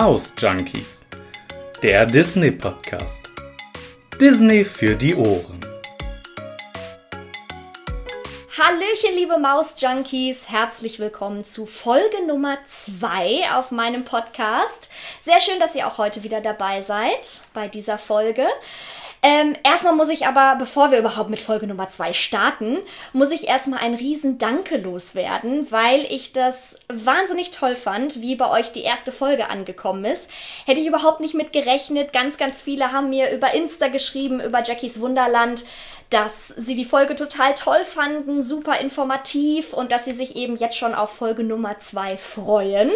Maus Junkies, der Disney Podcast. Disney für die Ohren. Hallöchen, liebe Maus-Junkies. Herzlich willkommen zu Folge Nummer 2 auf meinem Podcast. Sehr schön, dass ihr auch heute wieder dabei seid bei dieser Folge. Ähm, erstmal muss ich aber, bevor wir überhaupt mit Folge Nummer 2 starten, muss ich erstmal ein riesen Danke loswerden, weil ich das wahnsinnig toll fand, wie bei euch die erste Folge angekommen ist. Hätte ich überhaupt nicht mit gerechnet. Ganz, ganz viele haben mir über Insta geschrieben, über Jackies Wunderland, dass sie die Folge total toll fanden, super informativ und dass sie sich eben jetzt schon auf Folge Nummer 2 freuen.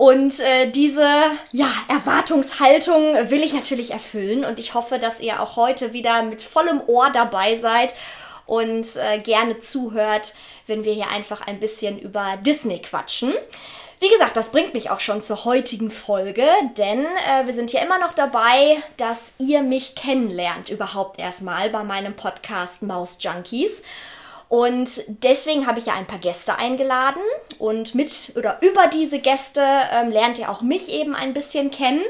Und äh, diese ja, Erwartungshaltung will ich natürlich erfüllen und ich hoffe, dass ihr auch heute wieder mit vollem Ohr dabei seid und äh, gerne zuhört, wenn wir hier einfach ein bisschen über Disney quatschen. Wie gesagt, das bringt mich auch schon zur heutigen Folge, denn äh, wir sind ja immer noch dabei, dass ihr mich kennenlernt, überhaupt erstmal bei meinem Podcast Maus Junkies. Und deswegen habe ich ja ein paar Gäste eingeladen und mit oder über diese Gäste ähm, lernt ihr auch mich eben ein bisschen kennen.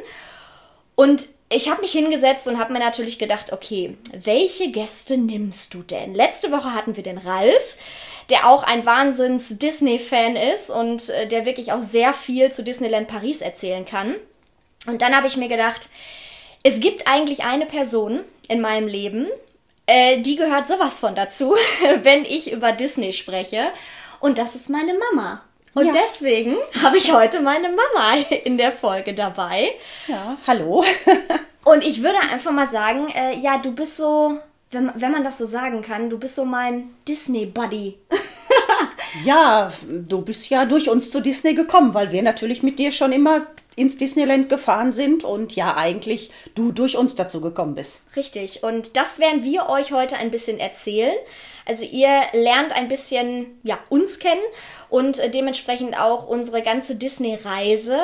Und ich habe mich hingesetzt und habe mir natürlich gedacht, okay, welche Gäste nimmst du denn? Letzte Woche hatten wir den Ralf, der auch ein Wahnsinns-Disney-Fan ist und äh, der wirklich auch sehr viel zu Disneyland Paris erzählen kann. Und dann habe ich mir gedacht, es gibt eigentlich eine Person in meinem Leben, äh, die gehört sowas von dazu, wenn ich über Disney spreche. Und das ist meine Mama. Und ja. deswegen habe ich heute meine Mama in der Folge dabei. Ja, hallo. Und ich würde einfach mal sagen, äh, ja, du bist so, wenn, wenn man das so sagen kann, du bist so mein Disney-Buddy. ja, du bist ja durch uns zu Disney gekommen, weil wir natürlich mit dir schon immer ins Disneyland gefahren sind und ja eigentlich du durch uns dazu gekommen bist. Richtig. Und das werden wir euch heute ein bisschen erzählen. Also ihr lernt ein bisschen ja uns kennen und äh, dementsprechend auch unsere ganze Disney-Reise.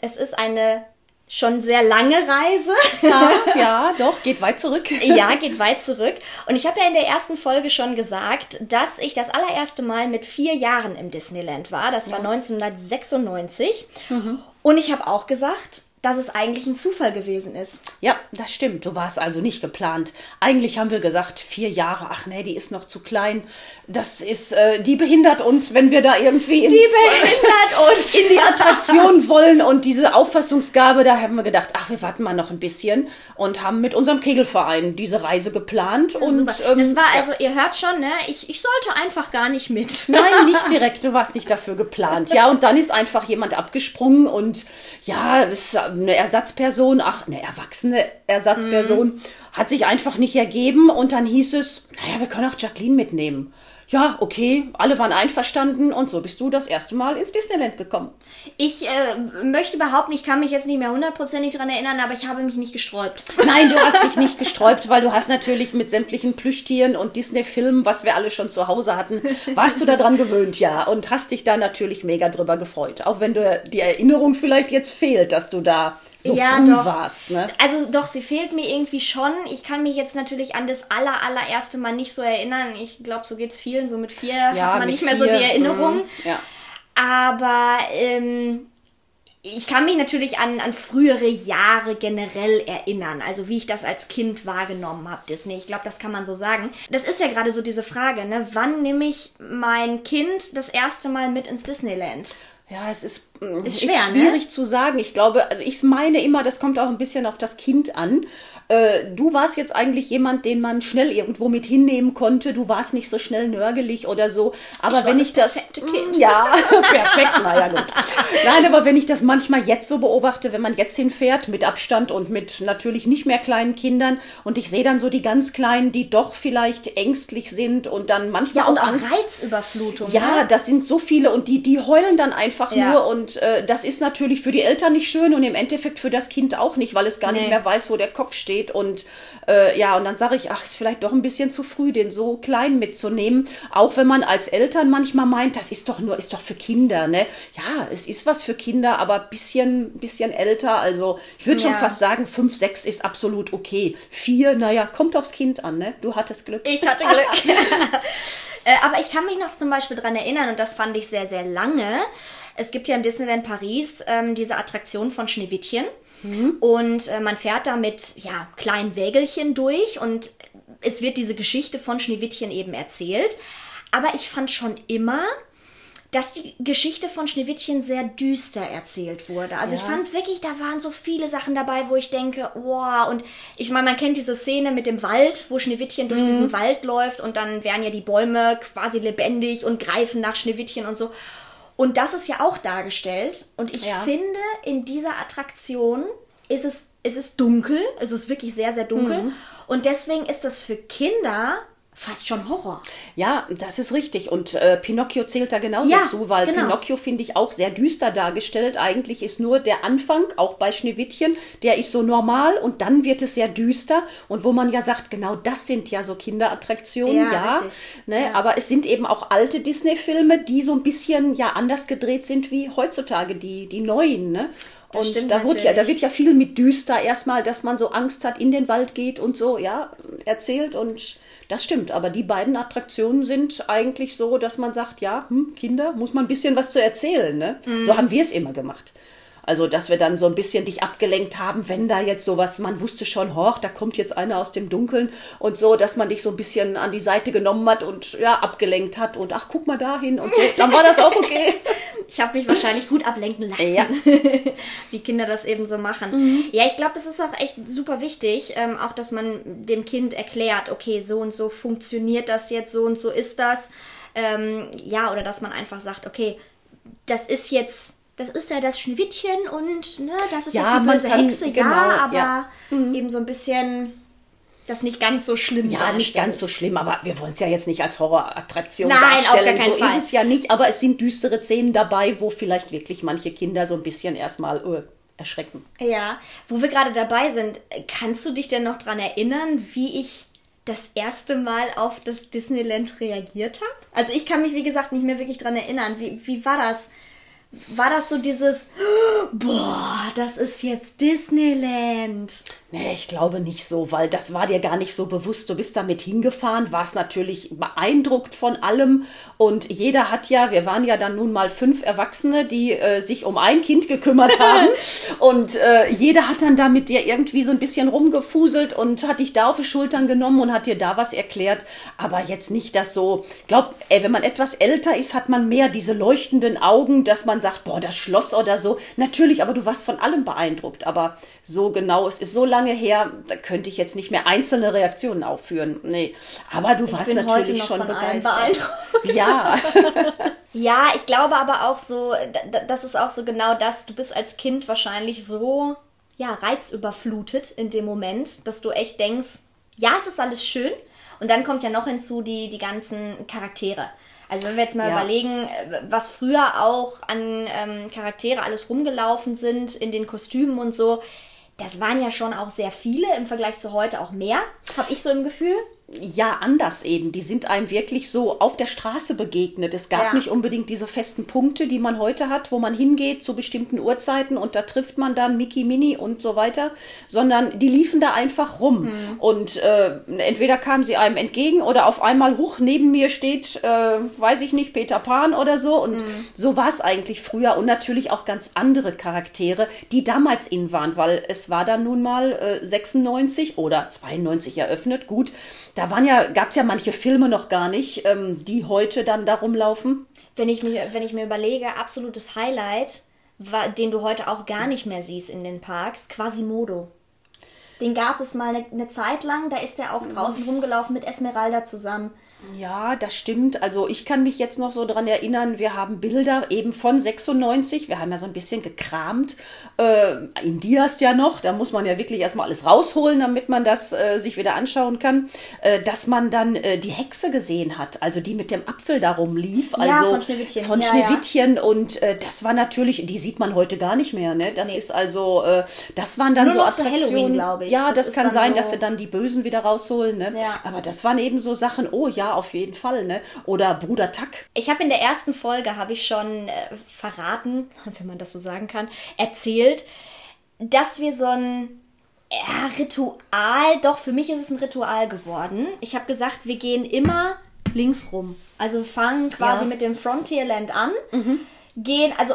Es ist eine schon sehr lange Reise. Ja, ja, doch, geht weit zurück. ja, geht weit zurück. Und ich habe ja in der ersten Folge schon gesagt, dass ich das allererste Mal mit vier Jahren im Disneyland war. Das war 1996. Mhm. Und ich habe auch gesagt, dass es eigentlich ein Zufall gewesen ist. Ja, das stimmt. Du warst also nicht geplant. Eigentlich haben wir gesagt, vier Jahre, ach nee, die ist noch zu klein. Das ist, äh, die behindert uns, wenn wir da irgendwie ins, die behindert uns. in die Attraktion wollen. Und diese Auffassungsgabe, da haben wir gedacht, ach, wir warten mal noch ein bisschen und haben mit unserem Kegelverein diese Reise geplant. Ja, und ähm, das war also, ihr hört schon, ne? Ich, ich sollte einfach gar nicht mit. Nein, nicht direkt. Du warst nicht dafür geplant. Ja, und dann ist einfach jemand abgesprungen und ja, eine Ersatzperson, ach, eine erwachsene Ersatzperson, mhm. Hat sich einfach nicht ergeben und dann hieß es, naja, wir können auch Jacqueline mitnehmen ja, okay, alle waren einverstanden und so bist du das erste Mal ins Disneyland gekommen. Ich äh, möchte behaupten, ich kann mich jetzt nicht mehr hundertprozentig daran erinnern, aber ich habe mich nicht gesträubt. Nein, du hast dich nicht gesträubt, weil du hast natürlich mit sämtlichen Plüschtieren und Disney-Filmen, was wir alle schon zu Hause hatten, warst du daran gewöhnt, ja, und hast dich da natürlich mega drüber gefreut. Auch wenn du die Erinnerung vielleicht jetzt fehlt, dass du da so ja, früh doch. warst. Ne? Also doch, sie fehlt mir irgendwie schon. Ich kann mich jetzt natürlich an das aller, allererste Mal nicht so erinnern. Ich glaube, so geht es vielen. So mit vier ja, hat man nicht mehr so die Erinnerung. Mm, ja. Aber ähm, ich kann mich natürlich an, an frühere Jahre generell erinnern, also wie ich das als Kind wahrgenommen habe, Disney. Ich glaube, das kann man so sagen. Das ist ja gerade so diese Frage, ne? Wann nehme ich mein Kind das erste Mal mit ins Disneyland? Ja, es ist, ist, schwer, ist schwierig ne? zu sagen. Ich glaube, also ich meine immer, das kommt auch ein bisschen auf das Kind an. Äh, du warst jetzt eigentlich jemand, den man schnell irgendwo mit hinnehmen konnte. Du warst nicht so schnell nörgelig oder so. Aber ich wenn ich das. Kind. Ja, perfekt, naja, gut. Nein, aber wenn ich das manchmal jetzt so beobachte, wenn man jetzt hinfährt, mit Abstand und mit natürlich nicht mehr kleinen Kindern, und ich sehe dann so die ganz Kleinen, die doch vielleicht ängstlich sind und dann manchmal ja, und auch Angst. Reizüberflutung. Ja, ne? das sind so viele und die, die heulen dann einfach ja. nur und äh, das ist natürlich für die Eltern nicht schön und im Endeffekt für das Kind auch nicht, weil es gar nee. nicht mehr weiß, wo der Kopf steht. Und äh, ja, und dann sage ich, ach, ist vielleicht doch ein bisschen zu früh, den so klein mitzunehmen. Auch wenn man als Eltern manchmal meint, das ist doch nur, ist doch für Kinder, ne? Ja, es ist was für Kinder, aber bisschen, bisschen älter. Also ich würde ja. schon fast sagen, fünf, sechs ist absolut okay. Vier, naja, kommt aufs Kind an, ne? Du hattest Glück. Ich hatte Glück. äh, aber ich kann mich noch zum Beispiel dran erinnern, und das fand ich sehr, sehr lange es gibt ja in Disneyland Paris ähm, diese Attraktion von Schneewittchen. Mhm. Und äh, man fährt da mit ja, kleinen Wägelchen durch und es wird diese Geschichte von Schneewittchen eben erzählt. Aber ich fand schon immer, dass die Geschichte von Schneewittchen sehr düster erzählt wurde. Also ja. ich fand wirklich, da waren so viele Sachen dabei, wo ich denke, wow. Und ich meine, man kennt diese Szene mit dem Wald, wo Schneewittchen durch mhm. diesen Wald läuft und dann werden ja die Bäume quasi lebendig und greifen nach Schneewittchen und so. Und das ist ja auch dargestellt. Und ich ja. finde, in dieser Attraktion ist es, ist es dunkel. Es ist wirklich sehr, sehr dunkel. Mhm. Und deswegen ist das für Kinder fast schon Horror. Ja, das ist richtig. Und äh, Pinocchio zählt da genauso ja, zu, weil genau. Pinocchio finde ich auch sehr düster dargestellt. Eigentlich ist nur der Anfang, auch bei Schneewittchen, der ist so normal und dann wird es sehr düster. Und wo man ja sagt, genau das sind ja so Kinderattraktionen, ja. ja, ne? ja. Aber es sind eben auch alte Disney-Filme, die so ein bisschen ja anders gedreht sind wie heutzutage, die, die neuen. Ne? Das und da wird, ja, da wird ja viel mit düster erstmal, dass man so Angst hat, in den Wald geht und so, ja, erzählt und das stimmt, aber die beiden Attraktionen sind eigentlich so, dass man sagt, ja, hm, Kinder, muss man ein bisschen was zu erzählen. Ne? Mhm. So haben wir es immer gemacht. Also, dass wir dann so ein bisschen dich abgelenkt haben, wenn da jetzt sowas, man wusste schon, hoch, da kommt jetzt einer aus dem Dunkeln und so, dass man dich so ein bisschen an die Seite genommen hat und ja, abgelenkt hat und ach, guck mal dahin und so. Dann war das auch okay. ich habe mich wahrscheinlich gut ablenken lassen, ja. wie Kinder das eben so machen. Mhm. Ja, ich glaube, es ist auch echt super wichtig, ähm, auch dass man dem Kind erklärt, okay, so und so funktioniert das jetzt, so und so ist das. Ähm, ja, oder dass man einfach sagt, okay, das ist jetzt das ist ja das Schneewittchen und ne, das ist ja, jetzt die böse kann, Hexe, genau, ja, aber ja. Mhm. eben so ein bisschen das nicht ganz so schlimm Ja, nicht ganz so schlimm, aber wir wollen es ja jetzt nicht als Horrorattraktion Nein, darstellen. Auf gar so Fall. ist es ja nicht, aber es sind düstere Szenen dabei, wo vielleicht wirklich manche Kinder so ein bisschen erstmal uh, erschrecken. Ja, wo wir gerade dabei sind, kannst du dich denn noch daran erinnern, wie ich das erste Mal auf das Disneyland reagiert habe? Also ich kann mich, wie gesagt, nicht mehr wirklich daran erinnern. Wie, wie war das? War das so dieses, boah, das ist jetzt Disneyland. Nee, ich glaube nicht so, weil das war dir gar nicht so bewusst. Du bist damit hingefahren, warst natürlich beeindruckt von allem und jeder hat ja, wir waren ja dann nun mal fünf Erwachsene, die äh, sich um ein Kind gekümmert haben und äh, jeder hat dann da mit dir irgendwie so ein bisschen rumgefuselt und hat dich da auf die Schultern genommen und hat dir da was erklärt, aber jetzt nicht das so, glaub, ey, wenn man etwas älter ist, hat man mehr diese leuchtenden Augen, dass man sagt, boah, das Schloss oder so. Natürlich, aber du warst von allem beeindruckt, aber so genau, es ist so lange her, da könnte ich jetzt nicht mehr einzelne Reaktionen aufführen. Nee, aber du ich warst natürlich schon begeistert. Ja. ja, ich glaube aber auch so, das ist auch so genau das, du bist als Kind wahrscheinlich so ja, reizüberflutet in dem Moment, dass du echt denkst, ja, es ist alles schön. Und dann kommt ja noch hinzu die, die ganzen Charaktere. Also wenn wir jetzt mal ja. überlegen, was früher auch an ähm, Charaktere alles rumgelaufen sind in den Kostümen und so, das waren ja schon auch sehr viele, im Vergleich zu heute auch mehr, habe ich so im Gefühl ja anders eben. Die sind einem wirklich so auf der Straße begegnet. Es gab ja. nicht unbedingt diese festen Punkte, die man heute hat, wo man hingeht zu bestimmten Uhrzeiten und da trifft man dann Mickey, Mini und so weiter, sondern die liefen da einfach rum. Mhm. Und äh, entweder kamen sie einem entgegen oder auf einmal hoch neben mir steht, äh, weiß ich nicht, Peter Pan oder so. Und mhm. so war es eigentlich früher und natürlich auch ganz andere Charaktere, die damals in waren, weil es war dann nun mal äh, 96 oder 92 eröffnet. Gut, da waren ja, gab es ja manche Filme noch gar nicht, ähm, die heute dann darum laufen. Wenn ich mir, wenn ich mir überlege, absolutes Highlight, war, den du heute auch gar nicht mehr siehst in den Parks, Quasimodo. Den gab es mal eine, eine Zeit lang, da ist er auch draußen rumgelaufen mit Esmeralda zusammen. Ja, das stimmt. Also ich kann mich jetzt noch so dran erinnern, wir haben Bilder eben von 96, wir haben ja so ein bisschen gekramt. Äh, in Dias ja noch, da muss man ja wirklich erstmal alles rausholen, damit man das äh, sich wieder anschauen kann, äh, dass man dann äh, die Hexe gesehen hat, also die mit dem Apfel darum lief, also ja, von Schneewittchen. Von ja, Schneewittchen ja. und äh, das war natürlich, die sieht man heute gar nicht mehr, ne? Das nee. ist also, äh, das waren dann Nur so Attraktionen, glaube ich. Ja, das, das kann sein, so dass sie dann die Bösen wieder rausholen, ne? Ja. Aber das waren eben so Sachen, oh ja, auf jeden Fall, ne? Oder Bruder Tack. Ich habe in der ersten Folge, habe ich schon äh, verraten, wenn man das so sagen kann, erzählt, dass wir so ein ja, Ritual, doch für mich ist es ein Ritual geworden. Ich habe gesagt, wir gehen immer links rum. Also fangen quasi ja. mit dem Frontierland an. Mhm gehen, also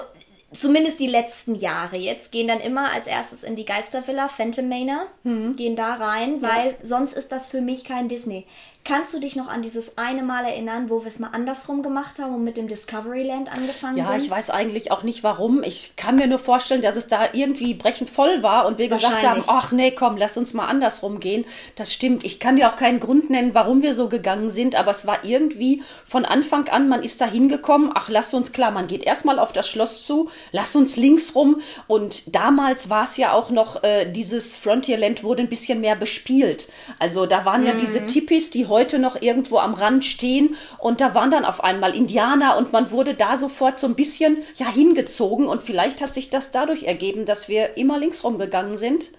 zumindest die letzten Jahre jetzt, gehen dann immer als erstes in die Geistervilla, Phantom Manor, mhm. gehen da rein, weil ja. sonst ist das für mich kein Disney. Kannst du dich noch an dieses eine Mal erinnern, wo wir es mal andersrum gemacht haben und mit dem Discoveryland angefangen ja, sind? Ja, ich weiß eigentlich auch nicht warum. Ich kann mir nur vorstellen, dass es da irgendwie brechend voll war und wir gesagt haben, ach nee, komm, lass uns mal andersrum gehen. Das stimmt. Ich kann dir auch keinen Grund nennen, warum wir so gegangen sind, aber es war irgendwie von Anfang an, man ist da hingekommen, ach, lass uns klar, man geht erstmal auf das Schloss zu, lass uns links rum und damals war es ja auch noch, äh, dieses Frontierland wurde ein bisschen mehr bespielt. Also da waren mhm. ja diese Tipis, die heute heute noch irgendwo am Rand stehen und da waren dann auf einmal Indianer und man wurde da sofort so ein bisschen ja hingezogen und vielleicht hat sich das dadurch ergeben, dass wir immer links rumgegangen sind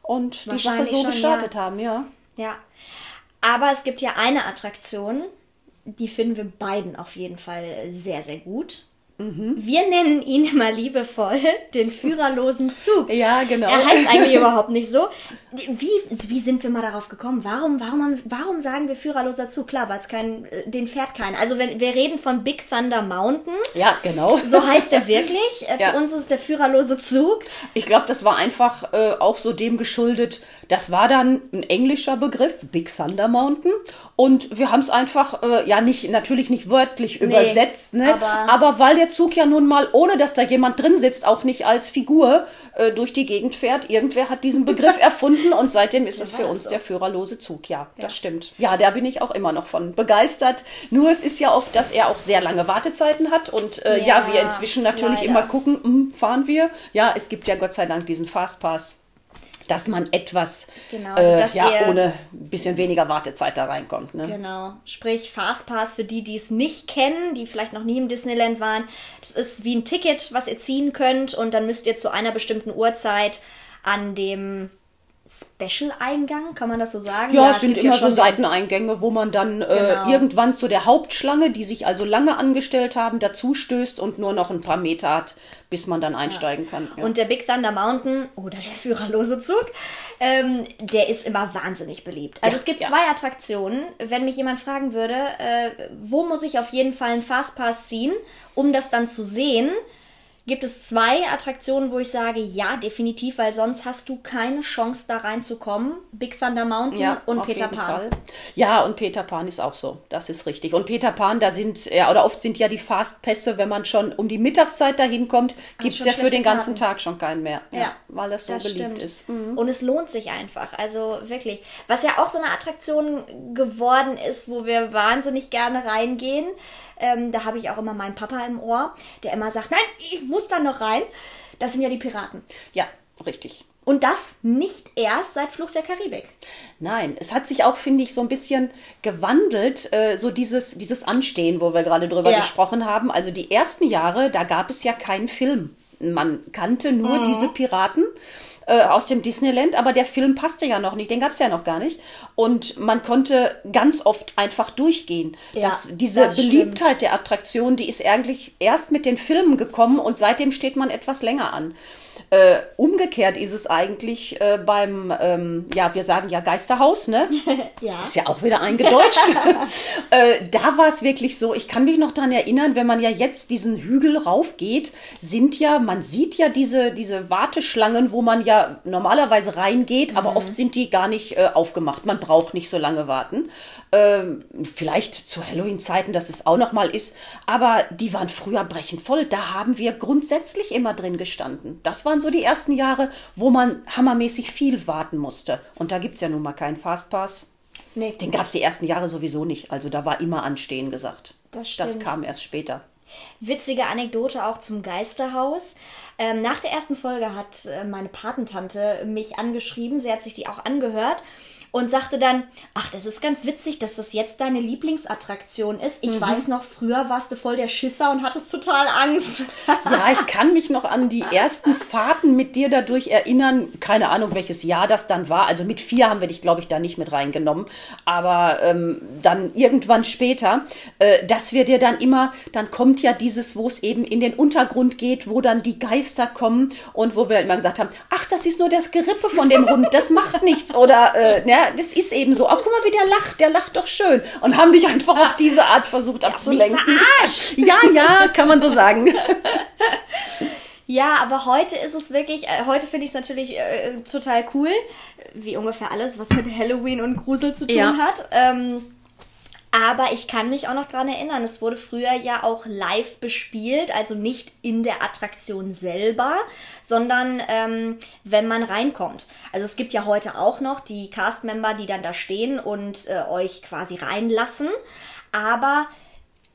und die Sache so schon, gestartet ja. haben, ja. Ja. Aber es gibt ja eine Attraktion, die finden wir beiden auf jeden Fall sehr, sehr gut. Mhm. Wir nennen ihn immer liebevoll den führerlosen Zug. Ja, genau. Er heißt eigentlich überhaupt nicht so. Wie, wie sind wir mal darauf gekommen? Warum, warum, warum sagen wir führerloser Zug? Klar, weil es kein, äh, den fährt keiner. Also wenn wir reden von Big Thunder Mountain. Ja, genau. So heißt er wirklich. Äh, für ja. uns ist es der führerlose Zug. Ich glaube, das war einfach äh, auch so dem geschuldet. Das war dann ein englischer Begriff, Big Thunder Mountain. Und wir haben es einfach, äh, ja, nicht, natürlich nicht wörtlich nee, übersetzt, ne? Aber, aber weil der Zug ja nun mal, ohne dass da jemand drin sitzt, auch nicht als Figur äh, durch die Gegend fährt. Irgendwer hat diesen Begriff erfunden und seitdem ist es für uns so. der führerlose Zug. Ja, ja, das stimmt. Ja, da bin ich auch immer noch von begeistert. Nur es ist ja oft, dass er auch sehr lange Wartezeiten hat und äh, ja, ja, wir inzwischen natürlich leider. immer gucken, mh, hm, fahren wir? Ja, es gibt ja Gott sei Dank diesen Fastpass dass man etwas genau, also äh, ja, ohne ein bisschen weniger Wartezeit da reinkommt. Ne? Genau. Sprich, Fastpass für die, die es nicht kennen, die vielleicht noch nie im Disneyland waren. Das ist wie ein Ticket, was ihr ziehen könnt und dann müsst ihr zu einer bestimmten Uhrzeit an dem Special-Eingang, kann man das so sagen? Ja, ja es sind immer ja so Seiteneingänge, wo man dann äh, genau. irgendwann zu der Hauptschlange, die sich also lange angestellt haben, dazu stößt und nur noch ein paar Meter hat, bis man dann einsteigen ja. kann. Und der Big Thunder Mountain oder der führerlose Zug, ähm, der ist immer wahnsinnig beliebt. Also es gibt zwei Attraktionen. Wenn mich jemand fragen würde, äh, wo muss ich auf jeden Fall einen Fastpass ziehen, um das dann zu sehen, gibt es zwei Attraktionen, wo ich sage, ja, definitiv, weil sonst hast du keine Chance da reinzukommen. Big Thunder Mountain ja, und Peter Pan. Fall. Ja, und Peter Pan ist auch so. Das ist richtig. Und Peter Pan, da sind, ja, oder oft sind ja die Fastpässe, wenn man schon um die Mittagszeit dahin kommt, gibt es ja für den ganzen Karten. Tag schon keinen mehr. Ja, ja weil das so das beliebt stimmt. ist. Mhm. Und es lohnt sich einfach. Also wirklich. Was ja auch so eine Attraktion geworden ist, wo wir wahnsinnig gerne reingehen. Ähm, da habe ich auch immer meinen Papa im Ohr, der immer sagt, nein, ich muss da noch rein. Das sind ja die Piraten. Ja, richtig. Und das nicht erst seit Flucht der Karibik. Nein, es hat sich auch, finde ich, so ein bisschen gewandelt, äh, so dieses, dieses Anstehen, wo wir gerade drüber ja. gesprochen haben. Also die ersten Jahre, da gab es ja keinen Film. Man kannte nur mhm. diese Piraten äh, aus dem Disneyland, aber der Film passte ja noch nicht, den gab es ja noch gar nicht. Und man konnte ganz oft einfach durchgehen. Ja, das, diese das Beliebtheit der Attraktion, die ist eigentlich erst mit den Filmen gekommen und seitdem steht man etwas länger an. Äh, umgekehrt ist es eigentlich äh, beim, ähm, ja, wir sagen ja Geisterhaus, ne? ja. Ist ja auch wieder eingedeutscht. äh, da war es wirklich so, ich kann mich noch daran erinnern, wenn man ja jetzt diesen Hügel raufgeht, sind ja, man sieht ja diese, diese Warteschlangen, wo man ja normalerweise reingeht, mhm. aber oft sind die gar nicht äh, aufgemacht. Man braucht nicht so lange warten. Ähm, vielleicht zu Halloween-Zeiten, dass es auch noch mal ist. Aber die waren früher brechend voll. Da haben wir grundsätzlich immer drin gestanden. Das waren so die ersten Jahre, wo man hammermäßig viel warten musste. Und da gibt es ja nun mal keinen Fastpass. Nee. Den gab es die ersten Jahre sowieso nicht. Also da war immer Anstehen gesagt. Das, stimmt. das kam erst später. Witzige Anekdote auch zum Geisterhaus. Ähm, nach der ersten Folge hat äh, meine Patentante mich angeschrieben. Sie hat sich die auch angehört und sagte dann, ach, das ist ganz witzig, dass das jetzt deine Lieblingsattraktion ist. Ich mhm. weiß noch, früher warst du voll der Schisser und hattest total Angst. ja, ich kann mich noch an die ersten Fahrten mit dir dadurch erinnern. Keine Ahnung, welches Jahr das dann war. Also mit vier haben wir dich, glaube ich, da nicht mit reingenommen. Aber ähm, dann irgendwann später, äh, dass wir dir dann immer, dann kommt ja dieses, wo es eben in den Untergrund geht, wo dann die Geister kommen und wo wir immer gesagt haben, ach, das ist nur das Gerippe von dem Hund, das macht nichts. Oder, äh, ne, das ist eben so. Oh, guck mal, wie der lacht, der lacht doch schön. Und haben dich einfach auf diese Art versucht abzulenken. Ja, ja, kann man so sagen. Ja, aber heute ist es wirklich, äh, heute finde ich es natürlich äh, total cool, wie ungefähr alles, was mit Halloween und Grusel zu tun Ja. hat. Ähm, aber ich kann mich auch noch dran erinnern, es wurde früher ja auch live bespielt, also nicht in der Attraktion selber, sondern ähm, wenn man reinkommt. Also es gibt ja heute auch noch die Cast-Member, die dann da stehen und äh, euch quasi reinlassen. Aber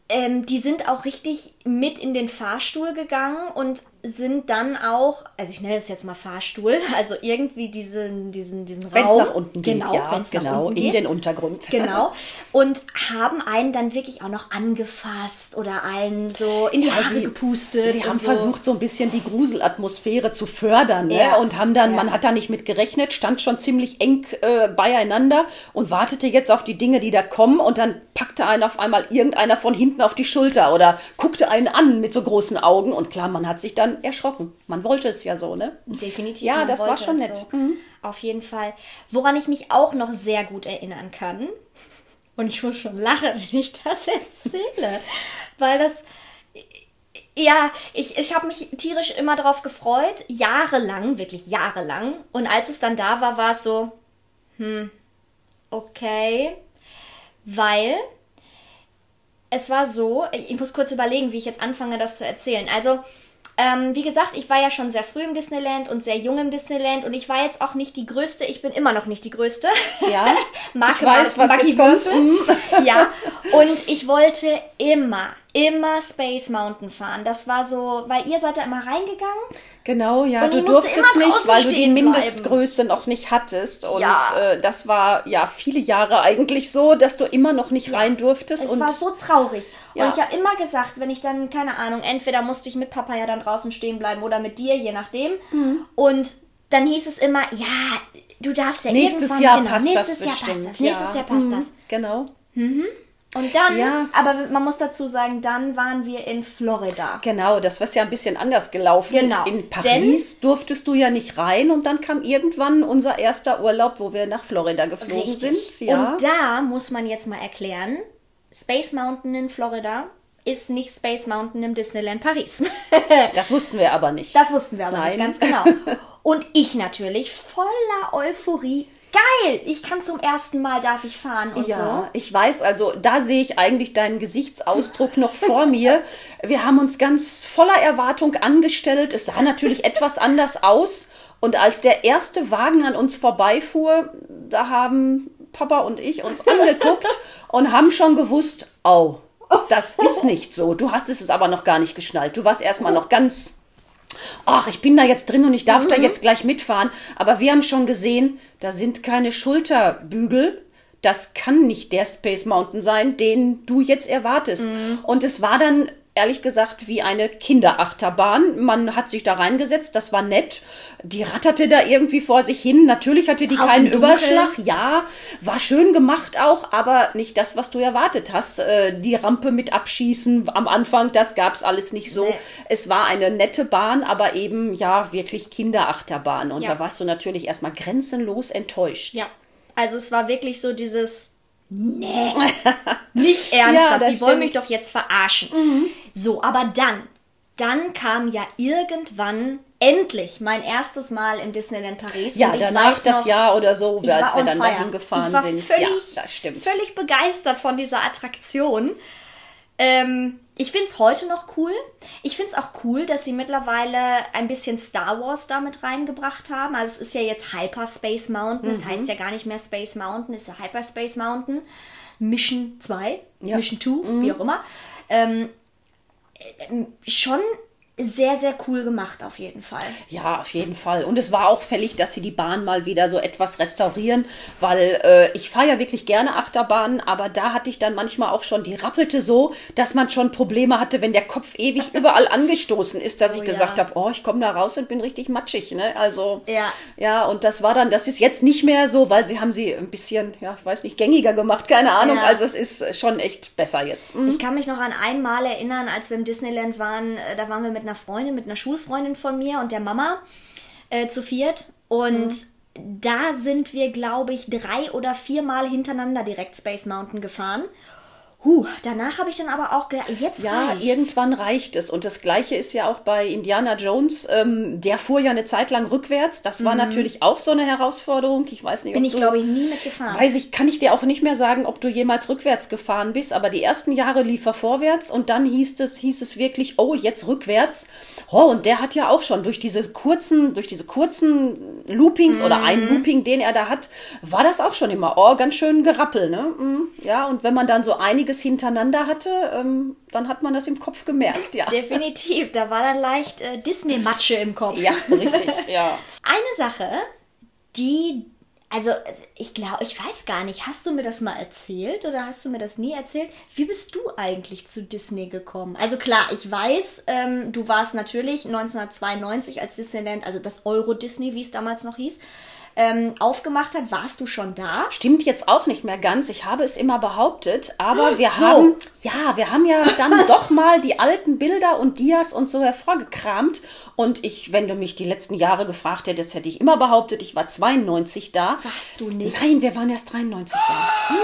ähm, die sind auch richtig mit in den Fahrstuhl gegangen und sind dann auch, also ich nenne es jetzt mal Fahrstuhl, also irgendwie diesen, diesen, diesen Raum. Wenn es nach unten geht, genau, ja, genau, in geht. den Untergrund. Genau. Und haben einen dann wirklich auch noch angefasst oder einen so in die Haare sie- gepustet. Sie haben so. versucht, so ein bisschen die Gruselatmosphäre zu fördern. Ne? Ja. Und haben dann, Ja. man hat da nicht mit gerechnet, stand schon ziemlich eng äh, beieinander und wartete jetzt auf die Dinge, die da kommen. Und dann packte einen auf einmal irgendeiner von hinten auf die Schulter oder guckte einen an mit so großen Augen. Und klar, man hat sich dann erschrocken. Man wollte es ja so, ne? Definitiv. Ja, das war schon nett. Mhm. So. Auf jeden Fall. Woran ich mich auch noch sehr gut erinnern kann, und ich muss schon lachen, wenn ich das erzähle, weil das. Ja, ich, ich habe mich tierisch immer drauf gefreut, jahrelang, wirklich jahrelang. Und als es dann da war, war es so, hm, okay, weil es war so, ich ich muss kurz überlegen, wie ich jetzt anfange, das zu erzählen. Also, ähm, wie gesagt, ich war ja schon sehr früh im Disneyland und sehr jung im Disneyland und ich war jetzt auch nicht die Größte. Ich bin immer noch nicht die Größte. Ja, Marke ich weiß, was Maggi jetzt kommt. Mhm. Ja, und ich wollte immer, immer Space Mountain fahren. Das war so, weil ihr seid da immer reingegangen. Genau, ja, Und du durftest nicht, weil du die stehen bleiben. Mindestgröße noch nicht hattest. Und Ja. äh, das war ja viele Jahre eigentlich so, dass du immer noch nicht rein durftest. Es und war so traurig. Ja. Und ich habe immer gesagt, wenn ich dann, keine Ahnung, entweder musste ich mit Papa ja dann draußen stehen bleiben oder mit dir, je nachdem. Mhm. Und dann hieß es immer, ja, du darfst ja nächstes Jahr genau, passt nächstes das Jahr bestimmt. passt das. Nächstes ja. Jahr passt Mhm, das. Genau. Und dann, Ja. aber man muss dazu sagen, dann waren wir in Florida. Genau, das war ja ein bisschen anders gelaufen. Genau, In Paris durftest du ja nicht rein und dann kam irgendwann unser erster Urlaub, wo wir nach Florida geflogen Richtig. sind. Ja. Und da muss man jetzt mal erklären, Space Mountain in Florida ist nicht Space Mountain im Disneyland Paris. das wussten wir aber nicht. Das wussten wir aber Nein. nicht ganz genau. Und ich natürlich voller Euphorie. Geil! Ich kann zum ersten Mal darf ich fahren und Ja, so. ich weiß, also da sehe ich eigentlich deinen Gesichtsausdruck noch vor mir. Wir haben uns ganz voller Erwartung angestellt. Es sah natürlich etwas anders aus. Und als der erste Wagen an uns vorbeifuhr, da haben Papa und ich uns angeguckt und haben schon gewusst, au, das ist nicht so. Du hast es aber noch gar nicht geschnallt. Du warst erstmal noch ganz ach, ich bin da jetzt drin und ich darf da jetzt gleich mitfahren. Aber wir haben schon gesehen, da sind keine Schulterbügel. Das kann nicht der Space Mountain sein, den du jetzt erwartest. Und es war dann ehrlich gesagt wie eine Kinderachterbahn. Man hat sich da reingesetzt, das war nett. Die ratterte da irgendwie vor sich hin. Natürlich hatte die Auch keinen. Überschlag. Ja, war schön gemacht auch, aber nicht das, was du erwartet hast. Äh, Die Rampe mit Abschießen am Anfang, das gab's alles nicht so. Nee. Es war eine nette Bahn, aber eben ja wirklich Kinderachterbahn. Und Ja. da warst du natürlich erstmal grenzenlos enttäuscht. Ja. Also es war wirklich so dieses. Nee, nicht ernsthaft. Ja, die wollen mich doch jetzt verarschen. So, aber dann, dann kam ja irgendwann endlich mein erstes Mal im Disneyland Paris. Ja, danach das noch, Jahr oder so, als wir dann dahin gefahren ich war sind. Völlig, ja, das stimmt. völlig begeistert von dieser Attraktion. Ähm, ich finde es heute noch cool. Ich finde es auch cool, dass sie mittlerweile ein bisschen Star Wars damit reingebracht haben. Also es ist ja jetzt Hyperspace Mountain. Es Mhm. heißt ja gar nicht mehr Space Mountain, es ist ja Hyperspace Mountain. Mission 2, Ja. Mhm. Mission 2, wie auch immer. Ähm, äh, schon sehr, sehr cool gemacht auf jeden Fall. Ja, auf jeden Fall. Und es war auch fällig, dass sie die Bahn mal wieder so etwas restaurieren, weil äh, ich fahre ja wirklich gerne Achterbahnen, aber da hatte ich dann manchmal auch schon, die rappelte so, dass man schon Probleme hatte, wenn der Kopf ewig überall angestoßen ist, dass Oh ich ja. gesagt habe, oh, ich komme da raus und bin richtig matschig. Ne? Also Ja. ja, und das war dann, das ist jetzt nicht mehr so, weil sie haben sie ein bisschen, ja, ich weiß nicht, gängiger gemacht, keine Ahnung. Ja. Also es ist schon echt besser jetzt. Mhm. Ich kann mich noch an einmal erinnern, als wir im Disneyland waren, äh, da waren wir mit einer Freundin, mit einer Schulfreundin von mir und der Mama äh, zu viert und da sind wir, glaube ich, drei oder viermal hintereinander direkt Space Mountain gefahren. Huh, danach habe ich dann aber auch gedacht, jetzt Ja, reicht's. irgendwann reicht es. Und das Gleiche ist ja auch bei Indiana Jones. Ähm, der fuhr ja eine Zeit lang rückwärts. Das war natürlich auch so eine Herausforderung. Ich weiß nicht, Mhm. Bin ob ich, glaube ich, nie mitgefahren. Weiß ich, kann ich dir auch nicht mehr sagen, ob du jemals rückwärts gefahren bist, aber die ersten Jahre lief er vorwärts und dann hieß es, hieß es wirklich, oh, jetzt rückwärts. Oh, und der hat ja auch schon durch diese kurzen, durch diese kurzen Loopings oder ein Mhm. Looping, den er da hat, war das auch schon immer, oh, ganz schön gerappel, ne? Mhm. Ja, und wenn man dann so einiges hintereinander hatte, ähm, dann hat man das im Kopf gemerkt, ja. Definitiv, da war dann leicht äh, Disney-Matsche im Kopf. Ja, richtig, ja. Eine Sache, die, also ich glaube, ich weiß gar nicht, hast du mir das mal erzählt oder hast du mir das nie erzählt? Wie bist du eigentlich zu Disney gekommen? Also klar, ich weiß, ähm, du warst natürlich 1992 als Disneyland, also das Euro-Disney, wie es damals noch hieß, ähm, aufgemacht hat. Warst du schon da? Stimmt jetzt auch nicht mehr ganz. Ich habe es immer behauptet, aber wir So. haben, ja, wir haben ja dann doch mal die alten Bilder und Dias und so hervorgekramt. Und ich, wenn du mich die letzten Jahre gefragt hättest, hätte ich immer behauptet, ich war 92 da. Warst du nicht? Nein, wir waren erst 93 da. Hm,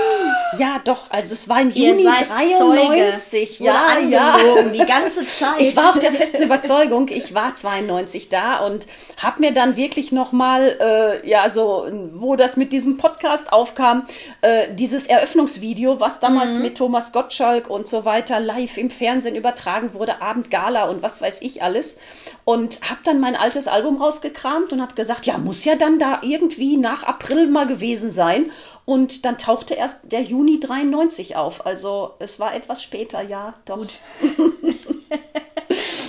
Ja, doch, also es war im Ihr Juni seid 93. Zeuge. Ja, ja. die ganze Zeit. Ich war auch der festen Überzeugung, ich war 92 da und habe mir dann wirklich nochmal, äh, ja, so, wo das mit diesem Podcast aufkam, äh, dieses Eröffnungsvideo, was damals mit Thomas Gottschalk und so weiter live im Fernsehen übertragen wurde, Abendgala und was weiß ich alles. Und habe dann mein altes Album rausgekramt und habe gesagt, ja, muss ja dann da irgendwie nach April mal gewesen sein. Und dann tauchte erst der Juni 93 auf. Also es war etwas später, ja, doch.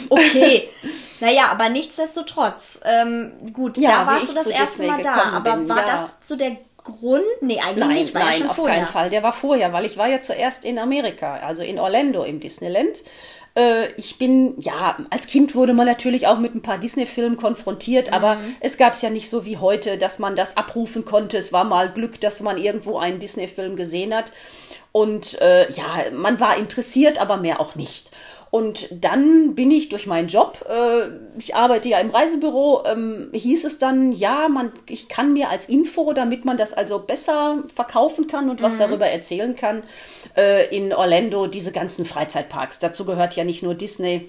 Okay. Naja, aber nichtsdestotrotz. Ähm, gut, Ja, da warst du das zu erste Mal da. Aber bin, war ja. das so der Grund? Nee, eigentlich Nein, nicht. War ja nein, schon auf vorher. keinen Fall. Der war vorher, weil ich war ja zuerst in Amerika, also in Orlando im Disneyland. Äh, Ich bin, ja, als Kind wurde man natürlich auch mit ein paar Disney-Filmen konfrontiert, aber Mhm. es gab es ja nicht so wie heute, dass man das abrufen konnte. Es war mal Glück, dass man irgendwo einen Disney-Film gesehen hat. Und äh, ja, man war interessiert, aber mehr auch nicht. Und dann bin ich durch meinen Job, äh, ich arbeite ja im Reisebüro, ähm, hieß es dann, ja, man, ich kann mir als Info, damit man das also besser verkaufen kann und was darüber erzählen kann, äh, in Orlando diese ganzen Freizeitparks. Dazu gehört ja nicht nur Disney.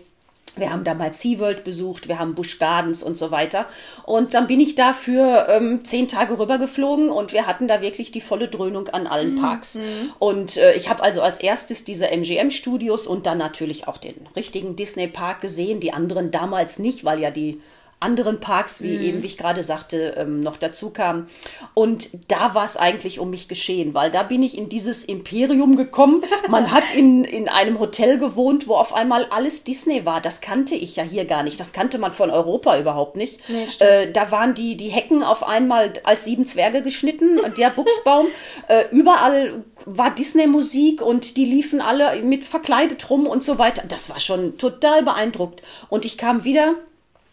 Wir haben damals SeaWorld besucht, wir haben Busch Gardens und so weiter. Und dann bin ich da für ähm, zehn Tage rübergeflogen und wir hatten da wirklich die volle Dröhnung an allen Parks. Und äh, ich habe also als erstes diese MGM-Studios und dann natürlich auch den richtigen Disney-Park gesehen, die anderen damals nicht, weil ja die anderen Parks, wie eben, wie ich gerade sagte, ähm, noch dazu kamen. Und da war es eigentlich um mich geschehen, weil da bin ich in dieses Imperium gekommen. Man hat in, in einem Hotel gewohnt, wo auf einmal alles Disney war. Das kannte ich ja hier gar nicht. Das kannte man von Europa überhaupt nicht. Nee, äh, da waren die, die Hecken auf einmal als sieben Zwerge geschnitten, der Buchsbaum. äh, überall war Disney-Musik und die liefen alle mit verkleidet rum und so weiter. Das war schon total beeindruckt. Und ich kam wieder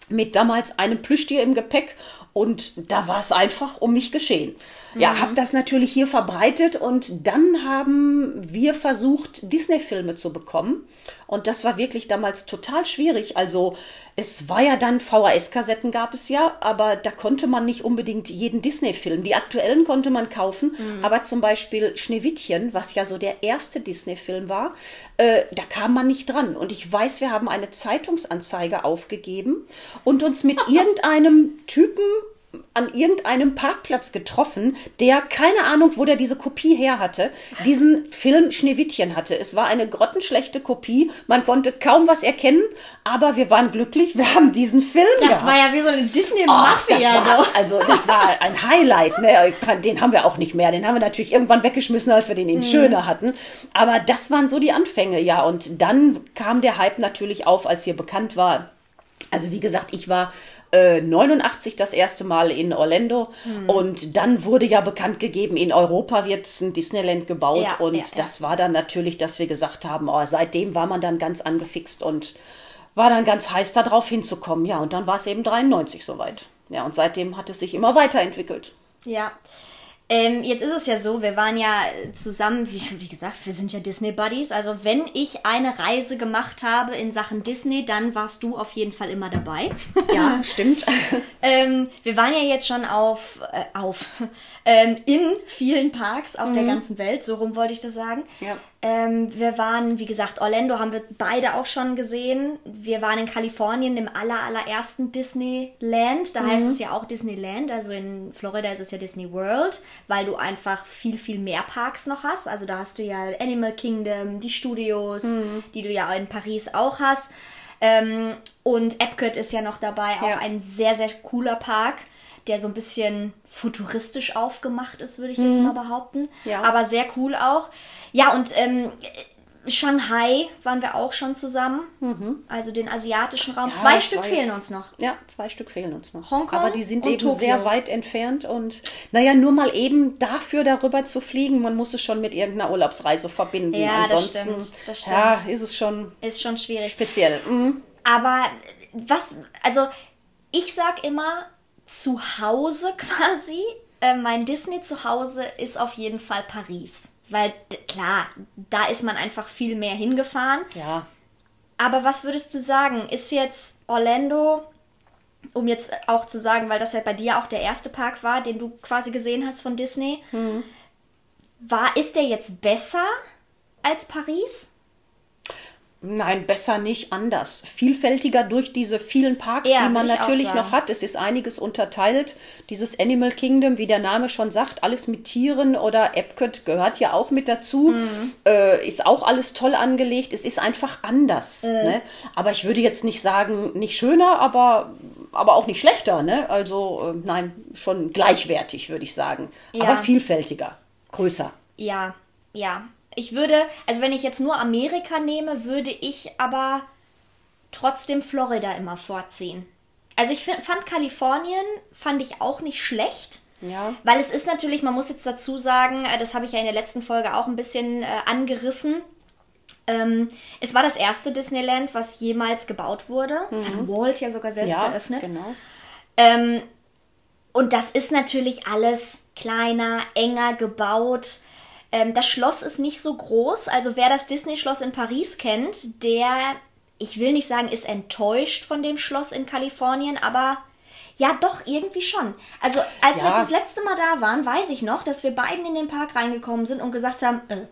mit damals einem Plüschtier im Gepäck und da war es einfach um mich geschehen. Ja, habe das natürlich hier verbreitet und dann haben wir versucht, Disney-Filme zu bekommen. Und das war wirklich damals total schwierig. Also es war ja dann, VHS-Kassetten gab es ja, aber da konnte man nicht unbedingt jeden Disney-Film. Die aktuellen konnte man kaufen, aber zum Beispiel Schneewittchen, was ja so der erste Disney-Film war, äh, da kam man nicht dran. Und ich weiß, wir haben eine Zeitungsanzeige aufgegeben und uns mit irgendeinem Typen an irgendeinem Parkplatz getroffen, der keine Ahnung, wo der diese Kopie her hatte, diesen Film Schneewittchen hatte. Es war eine grottenschlechte Kopie, man konnte kaum was erkennen, aber wir waren glücklich, wir haben diesen Film Das gehabt. war ja wie so eine Disney-Mafia. doch. also das war ein Highlight, ne? Den haben wir auch nicht mehr. Den haben wir natürlich irgendwann weggeschmissen, als wir den in Schöner hatten. Aber das waren so die Anfänge, ja. Und dann kam der Hype natürlich auf, als hier bekannt war. Also wie gesagt, ich war äh, 89 das erste Mal in Orlando und dann wurde ja bekannt gegeben, in Europa wird ein Disneyland gebaut Ja, und ja, ja. das war dann natürlich, dass wir gesagt haben, oh, seitdem war man dann ganz angefixt und war dann ganz heiß darauf hinzukommen. Ja, und dann war es eben 93 soweit. Ja, und seitdem hat es sich immer weiterentwickelt. Ja. Ähm, jetzt ist es ja so, wir waren ja zusammen, wie, wie, gesagt, wir sind ja Disney Buddies. Also wenn ich eine Reise gemacht habe in Sachen Disney, dann warst du auf jeden Fall immer dabei. Ja, stimmt. ähm, wir waren ja jetzt schon auf, äh, auf ähm, in vielen Parks auf mhm. der ganzen Welt, so rum wollte ich das sagen. Ja. Ähm, wir waren, wie gesagt, Orlando haben wir beide auch schon gesehen. Wir waren in Kalifornien im aller, allerersten Disneyland. Da mhm. heißt es ja auch Disneyland. Also in Florida ist es ja Disney World, weil du einfach viel, viel mehr Parks noch hast. Also da hast du ja Animal Kingdom, die Studios, mhm. die du ja in Paris auch hast. Ähm, und Epcot ist ja noch dabei, auch ja. ein sehr, sehr cooler Park der so ein bisschen futuristisch aufgemacht ist, würde ich jetzt mhm. mal behaupten. Ja. Aber sehr cool auch. Ja, und ähm, Shanghai waren wir auch schon zusammen. Mhm. Also den asiatischen Raum. Ja, zwei Stück fehlen uns noch. Ja, zwei Stück fehlen uns noch. Hongkong. Aber die sind eben Tokio. sehr weit entfernt. Und naja, nur mal eben dafür darüber zu fliegen, man muss es schon mit irgendeiner Urlaubsreise verbinden. Ja, Ansonsten, das stimmt. Das stimmt. Ja, ist es schon. Ist schon schwierig. Speziell. Mhm. Aber was, also ich sag immer, zu Hause quasi, äh, mein Disney zu Hause ist auf jeden Fall Paris. Weil klar, da ist man einfach viel mehr hingefahren. Ja. Aber was würdest du sagen? Ist jetzt Orlando, um jetzt auch zu sagen, weil das ja bei dir auch der erste Park war, den du quasi gesehen hast von Disney, mhm. war, ist der jetzt besser als Paris? Nein, besser nicht anders. Vielfältiger durch diese vielen Parks, ja, die man natürlich noch hat. Es ist einiges unterteilt. Dieses Animal Kingdom, wie der Name schon sagt, alles mit Tieren oder Epcot gehört ja auch mit dazu. Mhm. Äh, ist auch alles toll angelegt. Es ist einfach anders. Mhm. Ne? Aber ich würde jetzt nicht sagen, nicht schöner, aber, aber auch nicht schlechter. Ne? Also äh, nein, schon gleichwertig, würde ich sagen. Ja. Aber vielfältiger, größer. Ja, ja. Ich würde, also wenn ich jetzt nur Amerika nehme, würde ich aber trotzdem Florida immer vorziehen. Also ich fand Kalifornien, fand ich auch nicht schlecht. Ja. Weil es ist natürlich, man muss jetzt dazu sagen, äh, das habe ich ja in der letzten Folge auch ein bisschen äh, angerissen. Ähm, es war das erste Disneyland, was jemals gebaut wurde. Mhm. Das hat mhm. Walt ja sogar selbst ja, eröffnet. Genau. Ähm, und das ist natürlich alles kleiner, enger gebaut. Ähm, das Schloss ist nicht so groß. Also wer das Disney-Schloss in Paris kennt, der, ich will nicht sagen, ist enttäuscht von dem Schloss in Kalifornien, aber ja, doch, irgendwie schon. Also, als ja. wir jetzt das letzte Mal da waren, weiß ich noch, dass wir beiden in den Park reingekommen sind und gesagt haben, äh,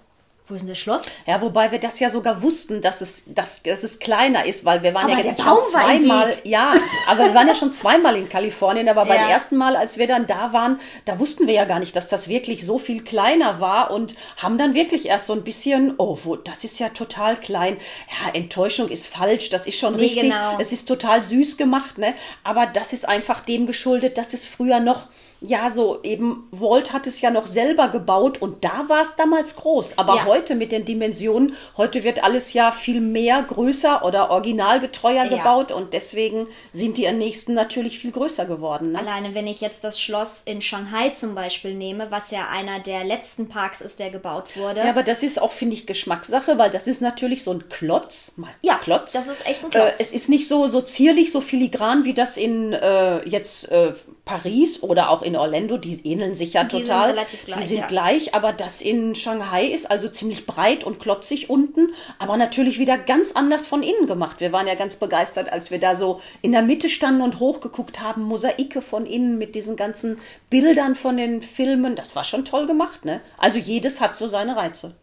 wo ist denn das Schloss? Ja, wobei wir das ja sogar wussten, dass es, dass, dass es kleiner ist, weil wir waren aber ja jetzt schon zweimal. Ja, aber wir waren ja schon zweimal in Kalifornien, aber ja. beim ersten Mal, als wir dann da waren, da wussten wir ja gar nicht, dass das wirklich so viel kleiner war und haben dann wirklich erst so ein bisschen, oh, wo, das ist ja total klein. Ja, Enttäuschung ist falsch, das ist schon nee, richtig. Genau. Es ist total süß gemacht, ne? Aber das ist einfach dem geschuldet, dass es früher noch ja, so eben, Walt hat es ja noch selber gebaut und da war es damals groß. Aber ja. heute mit den Dimensionen, heute wird alles ja viel mehr größer oder originalgetreuer ja. gebaut und deswegen sind die nächsten natürlich viel größer geworden. Ne? Alleine, wenn ich jetzt das Schloss in Shanghai zum Beispiel nehme, was ja einer der letzten Parks ist, der gebaut wurde. Ja, aber das ist auch, finde ich, Geschmackssache, weil das ist natürlich so ein Klotz. Mal ja, Klotz. Das ist echt ein Klotz. Äh, es ist nicht so, so zierlich, so filigran wie das in äh, jetzt äh, Paris oder auch in in Orlando, die ähneln sich ja die total. Sind relativ gleich, die sind ja. gleich, aber das in Shanghai ist also ziemlich breit und klotzig unten, aber natürlich wieder ganz anders von innen gemacht. Wir waren ja ganz begeistert, als wir da so in der Mitte standen und hochgeguckt haben, Mosaike von innen mit diesen ganzen Bildern von den Filmen. Das war schon toll gemacht, ne? Also jedes hat so seine Reize.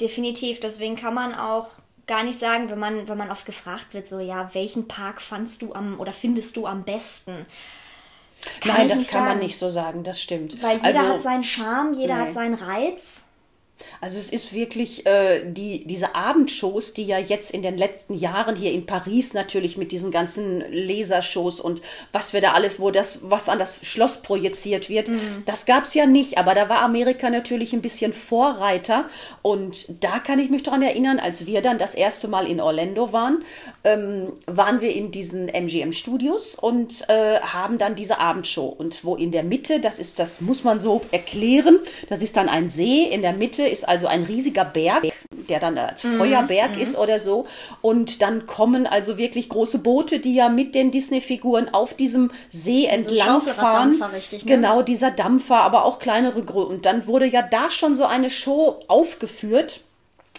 Definitiv, deswegen kann man auch gar nicht sagen, wenn man, wenn man oft gefragt wird, so, ja, welchen Park fandst du am oder findest du am besten? Kann Nein, das kann sagen. man nicht so sagen, das stimmt. Weil jeder also, hat seinen Charme, jeder nee. hat seinen Reiz. Also es ist wirklich äh, die, diese Abendshows, die ja jetzt in den letzten Jahren hier in Paris natürlich mit diesen ganzen Lasershows und was wir da alles, wo das, was an das Schloss projiziert wird, mhm. das gab es ja nicht. Aber da war Amerika natürlich ein bisschen Vorreiter. Und da kann ich mich daran erinnern, als wir dann das erste Mal in Orlando waren, ähm, waren wir in diesen MGM-Studios und äh, haben dann diese Abendshow. Und wo in der Mitte, das ist, das muss man so erklären, das ist dann ein See in der Mitte ist also ein riesiger Berg, der dann als mhm. Feuerberg mhm. ist oder so. Und dann kommen also wirklich große Boote, die ja mit den Disney-Figuren auf diesem See entlang fahren. Richtig, ne? Genau, dieser Dampfer, aber auch kleinere Größen. Und dann wurde ja da schon so eine Show aufgeführt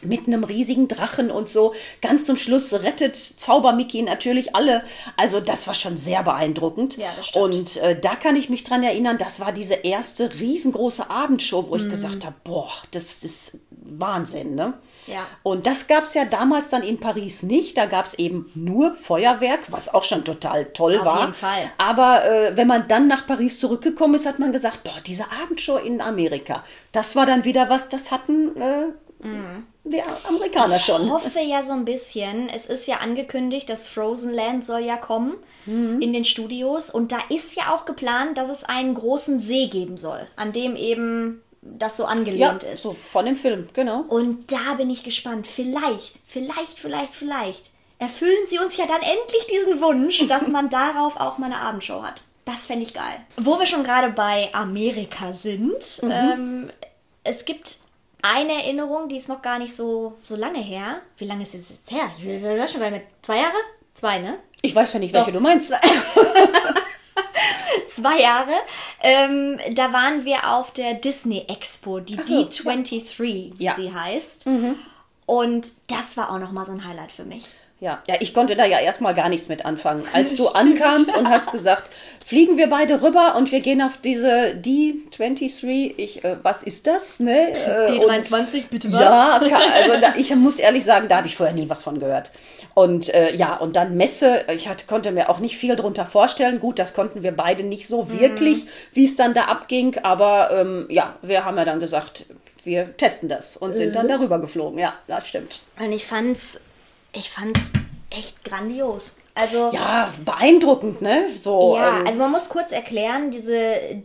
mit einem riesigen Drachen und so. Ganz zum Schluss rettet Zaubermickey natürlich alle. Also das war schon sehr beeindruckend. Ja, das stimmt. Und äh, da kann ich mich dran erinnern, das war diese erste riesengroße Abendshow, wo ich mhm. gesagt habe, boah, das ist Wahnsinn, ne? Ja. Und das gab es ja damals dann in Paris nicht. Da gab es eben nur Feuerwerk, was auch schon total toll Auf war. Auf jeden Fall. Aber äh, wenn man dann nach Paris zurückgekommen ist, hat man gesagt, boah, diese Abendshow in Amerika, das war dann wieder was, das hatten äh, mhm die Amerikaner schon. Ich hoffe ja so ein bisschen. Es ist ja angekündigt, das Frozen Land soll ja kommen mhm. in den Studios. Und da ist ja auch geplant, dass es einen großen See geben soll, an dem eben das so angelehnt ja, ist. So von dem Film, genau. Und da bin ich gespannt. Vielleicht, vielleicht, vielleicht, vielleicht erfüllen sie uns ja dann endlich diesen Wunsch, dass man darauf auch mal eine Abendshow hat. Das fände ich geil. Wo wir schon gerade bei Amerika sind, mhm. ähm, es gibt eine Erinnerung, die ist noch gar nicht so, so lange her. Wie lange ist es jetzt her? Ich weiß schon gar nicht mehr. Zwei Jahre? Zwei, ne? Ich weiß ja nicht, welche Doch. du meinst. Zwei, Jahre. Ähm, da waren wir auf der Disney Expo, die so, D23, wie ja. sie heißt. Mhm. Und das war auch nochmal so ein Highlight für mich. Ja, ja, ich konnte da ja erstmal gar nichts mit anfangen. Als du ankamst und hast gesagt, fliegen wir beide rüber und wir gehen auf diese D23, ich, äh, was ist das? Ne? Äh, D23, und, bitte was? Ja, also da, ich muss ehrlich sagen, da habe ich vorher nie was von gehört. Und äh, ja, und dann Messe, ich hatte, konnte mir auch nicht viel drunter vorstellen. Gut, das konnten wir beide nicht so mhm. wirklich, wie es dann da abging. Aber ähm, ja, wir haben ja dann gesagt, wir testen das und sind mhm. dann darüber geflogen. Ja, das stimmt. Und ich fand's ich fand's echt grandios. Also ja, beeindruckend, ne? So. Ja, ähm, also man muss kurz erklären, diese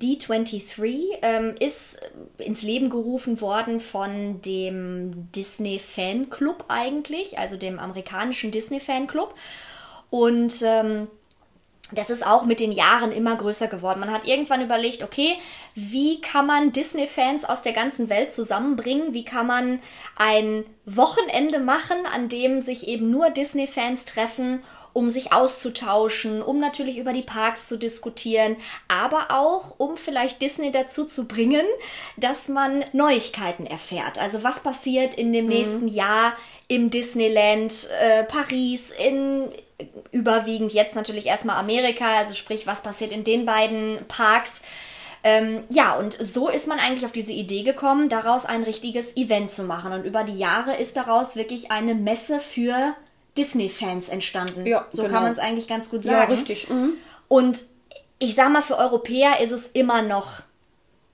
D23 ähm, ist ins Leben gerufen worden von dem Disney Fanclub eigentlich, also dem amerikanischen Disney Fanclub. Und ähm, das ist auch mit den Jahren immer größer geworden. Man hat irgendwann überlegt, okay, wie kann man Disney-Fans aus der ganzen Welt zusammenbringen? Wie kann man ein Wochenende machen, an dem sich eben nur Disney-Fans treffen, um sich auszutauschen, um natürlich über die Parks zu diskutieren, aber auch um vielleicht Disney dazu zu bringen, dass man Neuigkeiten erfährt. Also was passiert in dem mhm. nächsten Jahr im Disneyland äh, Paris, in überwiegend jetzt natürlich erstmal Amerika, also sprich, was passiert in den beiden Parks. Ähm, ja, und so ist man eigentlich auf diese Idee gekommen, daraus ein richtiges Event zu machen. Und über die Jahre ist daraus wirklich eine Messe für Disney-Fans entstanden. Ja, so genau. kann man es eigentlich ganz gut sagen. Ja, richtig. Mhm. Und ich sag mal, für Europäer ist es immer noch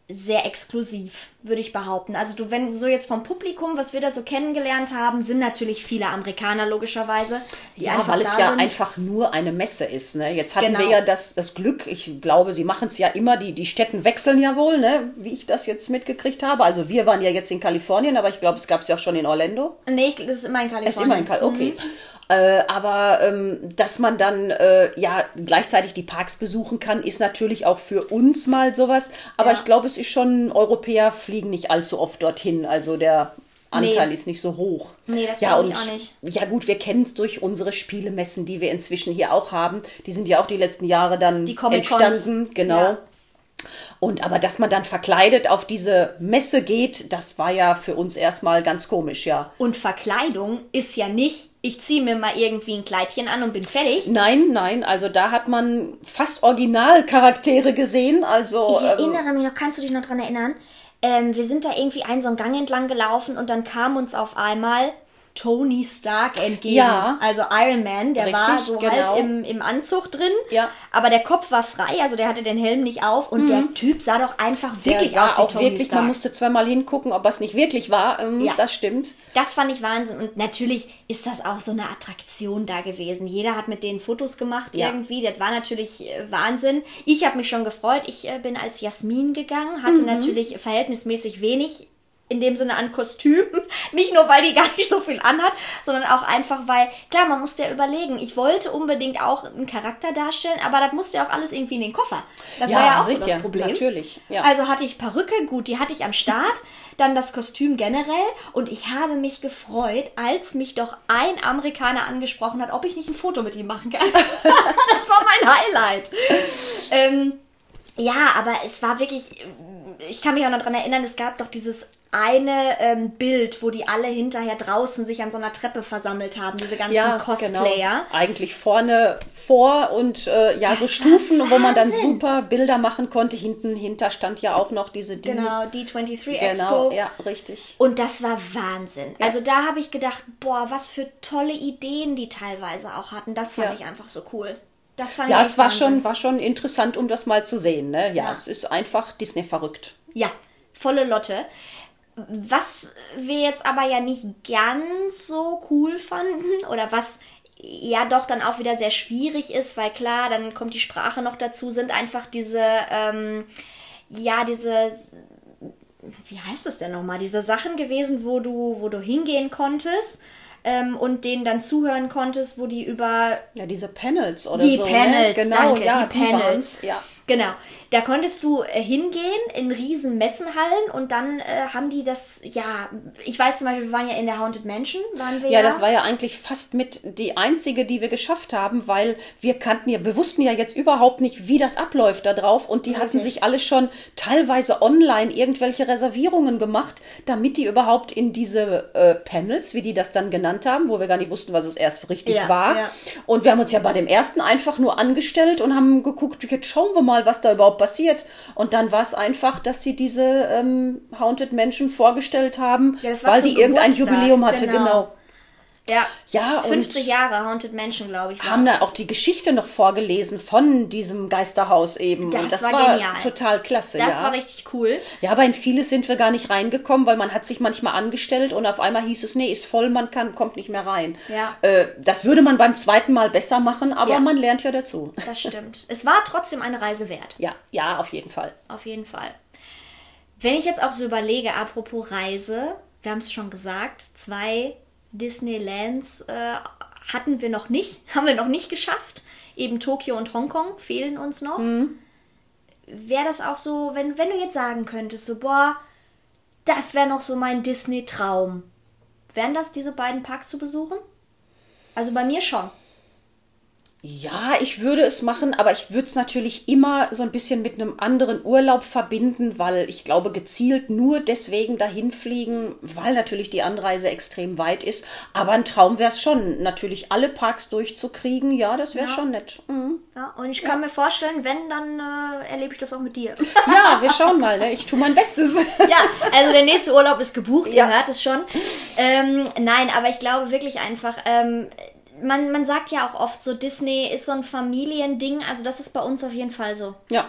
sehr exklusiv, würde ich behaupten. Also du, wenn so jetzt vom Publikum, was wir da so kennengelernt haben, sind natürlich viele Amerikaner logischerweise. ja, weil es ja sind. einfach nur eine Messe ist. Ne? Jetzt hatten genau. wir ja das, das Glück, ich glaube, sie machen es ja immer, die, die Städten wechseln ja wohl, ne? wie ich das jetzt mitgekriegt habe. Also wir waren ja jetzt in Kalifornien, aber ich glaube, es gab es ja auch schon in Orlando. Nee, ich, das ist immer in Kalifornien. Es ist immer in Kalifornien, okay. Mhm. Äh, aber ähm, dass man dann äh, ja gleichzeitig die Parks besuchen kann, ist natürlich auch für uns mal sowas. Aber ja. ich glaube, es ist schon, Europäer fliegen nicht allzu oft dorthin. Also der Anteil nee. ist nicht so hoch. Nee, das ja, ich auch nicht. Ja gut, wir kennen es durch unsere Spielemessen, die wir inzwischen hier auch haben. Die sind ja auch die letzten Jahre dann die entstanden. Genau. Ja. Und aber dass man dann verkleidet auf diese Messe geht, das war ja für uns erstmal ganz komisch, ja. Und Verkleidung ist ja nicht, ich ziehe mir mal irgendwie ein Kleidchen an und bin fertig. Nein, nein, also da hat man fast Originalcharaktere gesehen. Also ich erinnere ähm, mich noch, kannst du dich noch dran erinnern? Ähm, wir sind da irgendwie einen so einen Gang entlang gelaufen und dann kam uns auf einmal Tony Stark entgegen. Ja. Also Iron Man, der Richtig, war so genau. halb im, im Anzug drin. Ja. Aber der Kopf war frei, also der hatte den Helm nicht auf und mhm. der Typ sah doch einfach wirklich der aus wie auch Tony wirklich, Stark. Man musste zweimal hingucken, ob es nicht wirklich war. Ähm, ja. Das stimmt. Das fand ich Wahnsinn. Und natürlich ist das auch so eine Attraktion da gewesen. Jeder hat mit denen Fotos gemacht ja. irgendwie. Das war natürlich äh, Wahnsinn. Ich habe mich schon gefreut. Ich äh, bin als Jasmin gegangen, hatte mhm. natürlich verhältnismäßig wenig in dem Sinne an Kostüm. Nicht nur, weil die gar nicht so viel anhat, sondern auch einfach, weil, klar, man musste ja überlegen. Ich wollte unbedingt auch einen Charakter darstellen, aber das musste ja auch alles irgendwie in den Koffer. Das ja, war ja auch so das Problem. Natürlich. Ja. Also hatte ich Perücke, gut, die hatte ich am Start, dann das Kostüm generell und ich habe mich gefreut, als mich doch ein Amerikaner angesprochen hat, ob ich nicht ein Foto mit ihm machen kann. das war mein Highlight. Ähm, ja, aber es war wirklich, ich kann mich auch noch daran erinnern, es gab doch dieses eine ähm, Bild, wo die alle hinterher draußen sich an so einer Treppe versammelt haben, diese ganzen ja, Cosplayer. Genau. Eigentlich vorne vor und äh, ja, das so Stufen, wo man dann super Bilder machen konnte. Hinten hinter stand ja auch noch diese D Genau, D23 genau, Expo. ja, richtig. Und das war Wahnsinn. Ja. Also da habe ich gedacht, boah, was für tolle Ideen die teilweise auch hatten. Das fand ja. ich einfach so cool. Das fand ja, ich es war schon, war schon interessant, um das mal zu sehen. Ne? Ja, ja. es ist einfach Disney verrückt. Ja, volle Lotte. Was wir jetzt aber ja nicht ganz so cool fanden oder was ja doch dann auch wieder sehr schwierig ist, weil klar, dann kommt die Sprache noch dazu, sind einfach diese, ähm, ja, diese, wie heißt es denn nochmal, diese Sachen gewesen, wo du, wo du hingehen konntest ähm, und denen dann zuhören konntest, wo die über. Ja, diese Panels oder die so. Die ne? Panels, ne? genau, danke, ja, die Panels. ja. Genau. Da konntest du äh, hingehen in riesen Messenhallen und dann äh, haben die das, ja, ich weiß zum Beispiel, wir waren ja in der Haunted Mansion, waren wir ja. Ja, das war ja eigentlich fast mit die einzige, die wir geschafft haben, weil wir kannten ja, wir wussten ja jetzt überhaupt nicht, wie das abläuft da drauf und die Richtig. hatten sich alle schon teilweise online irgendwelche Reservierungen gemacht, damit die überhaupt in diese äh, Panels, wie die das dann genannt haben, wo wir gar nicht wussten, was es erst richtig ja, war. Ja. Und wir haben uns ja bei dem ersten einfach nur angestellt und haben geguckt, jetzt schauen wir mal, mal, was da überhaupt passiert. Und dann war es einfach, dass sie diese ähm, Haunted Menschen vorgestellt haben, ja, weil die irgendein Jubiläum hatte, genau. genau. Ja, ja 50 Jahre Haunted Mansion, glaube ich. Haben da auch die Geschichte noch vorgelesen von diesem Geisterhaus eben. Das, das war, war total klasse. Das ja. war richtig cool. Ja, aber in vieles sind wir gar nicht reingekommen, weil man hat sich manchmal angestellt und auf einmal hieß es, nee, ist voll, man kann, kommt nicht mehr rein. Ja. Äh, das würde man beim zweiten Mal besser machen, aber ja. man lernt ja dazu. Das stimmt. es war trotzdem eine Reise wert. Ja, ja, auf jeden Fall. Auf jeden Fall. Wenn ich jetzt auch so überlege, apropos Reise, wir haben es schon gesagt, zwei Disneylands äh, hatten wir noch nicht, haben wir noch nicht geschafft. Eben Tokio und Hongkong fehlen uns noch. Mhm. Wäre das auch so, wenn, wenn du jetzt sagen könntest, so, boah, das wäre noch so mein Disney-Traum. Wären das diese beiden Parks zu besuchen? Also bei mir schon. Ja, ich würde es machen, aber ich würde es natürlich immer so ein bisschen mit einem anderen Urlaub verbinden, weil ich glaube, gezielt nur deswegen dahin fliegen, weil natürlich die Anreise extrem weit ist. Aber ein Traum wäre es schon, natürlich alle Parks durchzukriegen. Ja, das wäre ja. schon nett. Mhm. Ja, und ich kann ja. mir vorstellen, wenn, dann äh, erlebe ich das auch mit dir. Ja, wir schauen mal. Ne? Ich tue mein Bestes. Ja, also der nächste Urlaub ist gebucht, ja. ihr hört es schon. Ähm, nein, aber ich glaube wirklich einfach, ähm, man, man sagt ja auch oft so, Disney ist so ein Familiending. Also das ist bei uns auf jeden Fall so. Ja.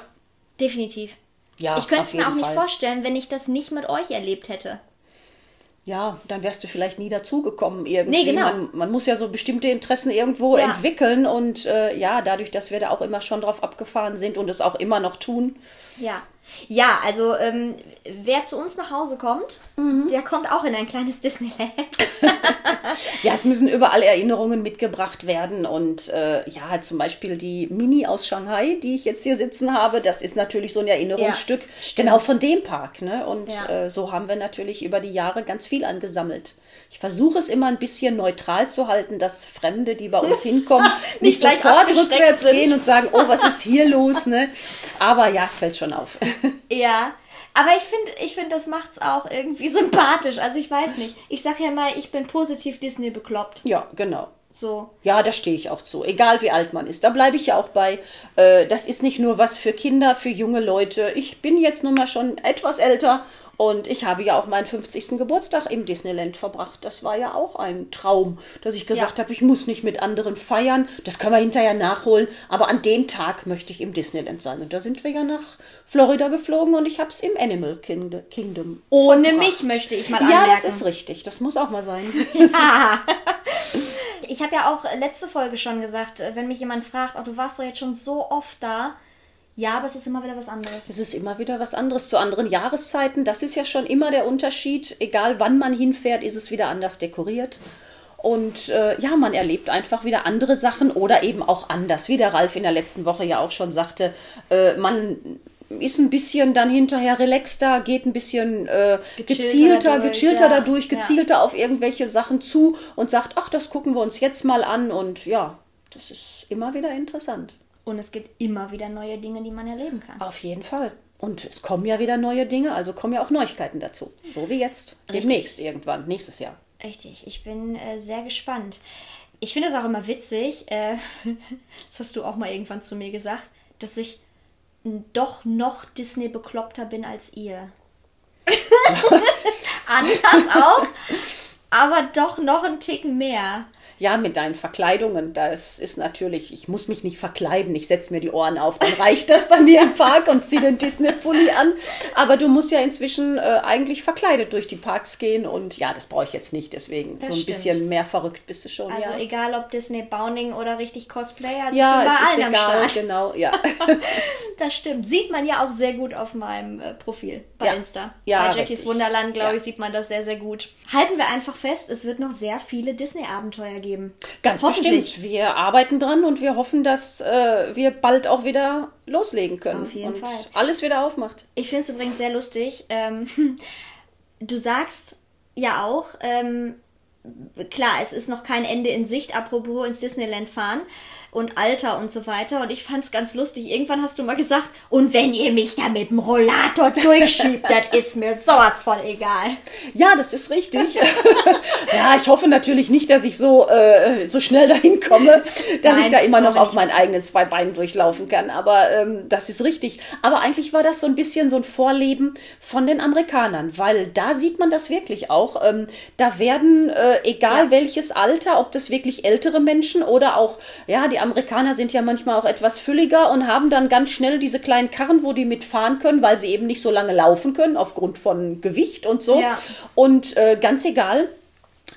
Definitiv. Ja, ich könnte es mir auch nicht Fall. vorstellen, wenn ich das nicht mit euch erlebt hätte. Ja, dann wärst du vielleicht nie dazugekommen irgendwie. Nee, genau. Man, man, muss ja so bestimmte Interessen irgendwo ja. entwickeln und äh, ja, dadurch, dass wir da auch immer schon drauf abgefahren sind und es auch immer noch tun. Ja. Ja, also ähm, wer zu uns nach Hause kommt, mhm. der kommt auch in ein kleines Disneyland. ja, es müssen überall Erinnerungen mitgebracht werden und äh, ja, zum Beispiel die Mini aus Shanghai, die ich jetzt hier sitzen habe, das ist natürlich so ein Erinnerungsstück ja, genau von dem Park. Ne? Und ja. äh, so haben wir natürlich über die Jahre ganz viel angesammelt. Ich versuche es immer ein bisschen neutral zu halten, dass Fremde, die bei uns hinkommen, nicht, nicht sofort rückwärts sind. gehen und sagen, oh, was ist hier los? Ne? Aber ja, es fällt schon auf. Ja, aber ich finde, ich finde, das macht's auch irgendwie sympathisch. Also ich weiß nicht. Ich sage ja mal, ich bin positiv Disney bekloppt. Ja, genau. So. Ja, da stehe ich auch zu. Egal wie alt man ist. Da bleibe ich ja auch bei. Äh, das ist nicht nur was für Kinder, für junge Leute. Ich bin jetzt nun mal schon etwas älter und ich habe ja auch meinen 50. Geburtstag im Disneyland verbracht. Das war ja auch ein Traum, dass ich gesagt ja. habe, ich muss nicht mit anderen feiern. Das können wir hinterher nachholen. Aber an dem Tag möchte ich im Disneyland sein. Und da sind wir ja nach Florida geflogen und ich habe es im Animal Kingdom. Ohne verbracht. mich möchte ich mal anmerken. Ja, das ist richtig. Das muss auch mal sein. Ja. Ich habe ja auch letzte Folge schon gesagt, wenn mich jemand fragt, oh, du warst doch jetzt schon so oft da, Ja, aber es ist immer wieder was anderes. Es ist immer wieder was anderes zu anderen Jahreszeiten. Das ist ja schon immer der Unterschied. Egal wann man hinfährt, ist es wieder anders dekoriert. Und äh, ja, man erlebt einfach wieder andere Sachen oder eben auch anders. Wie der Ralf in der letzten Woche ja auch schon sagte, äh, man ist ein bisschen dann hinterher relaxter, geht ein bisschen äh, gezielter, dadurch, gechillter ja. dadurch, gezielter ja. auf irgendwelche Sachen zu und sagt, ach, das gucken wir uns jetzt mal an. Und ja, das ist immer wieder interessant. Und es gibt immer wieder neue Dinge, die man erleben kann. Auf jeden Fall. Und es kommen ja wieder neue Dinge, also kommen ja auch Neuigkeiten dazu. So wie jetzt. Richtig. Demnächst irgendwann, nächstes Jahr. Richtig, ich bin äh, sehr gespannt. Ich finde es auch immer witzig, äh, das hast du auch mal irgendwann zu mir gesagt, dass ich doch noch Disney bekloppter bin als ihr. Anders auch, aber doch noch ein Ticken mehr ja, mit deinen Verkleidungen, das ist natürlich, ich muss mich nicht verkleiden, ich setze mir die Ohren auf, dann reicht das bei mir im Park und ziehe den Disney-Pulli an. Aber du musst ja inzwischen äh, eigentlich verkleidet durch die Parks gehen und ja, das brauche ich jetzt nicht, deswegen das so ein stimmt. bisschen mehr verrückt bist du schon. Also ja. egal ob Disney Bounding oder richtig Cosplay, also ja, ich bin bei allen egal, am Start. genau, ja. das stimmt, sieht man ja auch sehr gut auf meinem äh, Profil bei ja. Insta. Ja, bei Jackies richtig. Wunderland, glaube ich, sieht man das sehr, sehr gut. Halten wir einfach fest, es wird noch sehr viele Disney-Abenteuer geben geben. Ganz bestimmt. Wir arbeiten dran und wir hoffen, dass äh, wir bald auch wieder loslegen können. Auf jeden und Fall. Alles wieder aufmacht. Ich finde es übrigens sehr lustig. Ähm, du sagst ja auch, ähm, klar, es ist noch kein Ende in Sicht, apropos ins Disneyland fahren und Alter und so weiter. Und ich fand es ganz lustig. Irgendwann hast du mal gesagt, und wenn ihr mich da mit dem Rollator durchschiebt, das ist mir sowas von egal. Ja, das ist richtig. ja, ich hoffe natürlich nicht, dass ich so, äh, so schnell dahin komme, dass Nein, ich da immer noch auf meinen eigenen zwei Beinen durchlaufen kann. Aber ähm, das ist richtig. Aber eigentlich war das so ein bisschen so ein Vorleben von den Amerikanern, weil da sieht man das wirklich auch. Ähm, da werden, äh, egal ja. welches Alter, ob das wirklich ältere Menschen oder auch, ja, die Amerikaner sind ja manchmal auch etwas fülliger und haben dann ganz schnell diese kleinen Karren, wo die mitfahren können, weil sie eben nicht so lange laufen können aufgrund von Gewicht und so. Ja. Und äh, ganz egal,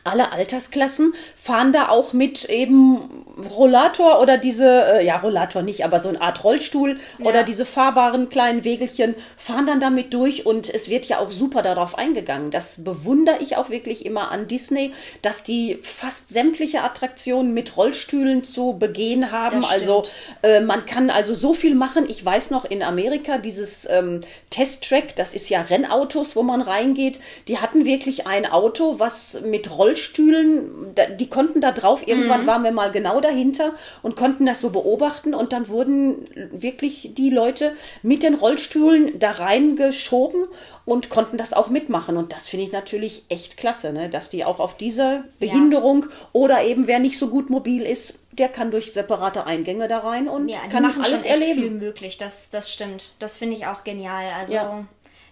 alle Altersklassen fahren da auch mit eben Rollator oder diese, äh, ja, Rollator nicht, aber so eine Art Rollstuhl ja. oder diese fahrbaren kleinen Wegelchen fahren dann damit durch und es wird ja auch super darauf eingegangen. Das bewundere ich auch wirklich immer an Disney, dass die fast sämtliche Attraktionen mit Rollstühlen zu begehen haben. Also äh, man kann also so viel machen. Ich weiß noch in Amerika dieses ähm, Testtrack, das ist ja Rennautos, wo man reingeht. Die hatten wirklich ein Auto, was mit Rollstühlen, die konnten da drauf. Irgendwann mhm. waren wir mal genau dahinter und konnten das so beobachten. Und dann wurden wirklich die Leute mit den Rollstühlen da reingeschoben und konnten das auch mitmachen. Und das finde ich natürlich echt klasse, ne? dass die auch auf diese Behinderung ja. oder eben wer nicht so gut mobil ist, der kann durch separate Eingänge da rein und ja, kann machen alles erleben. viel möglich. Das, das stimmt. Das finde ich auch genial. Also ja.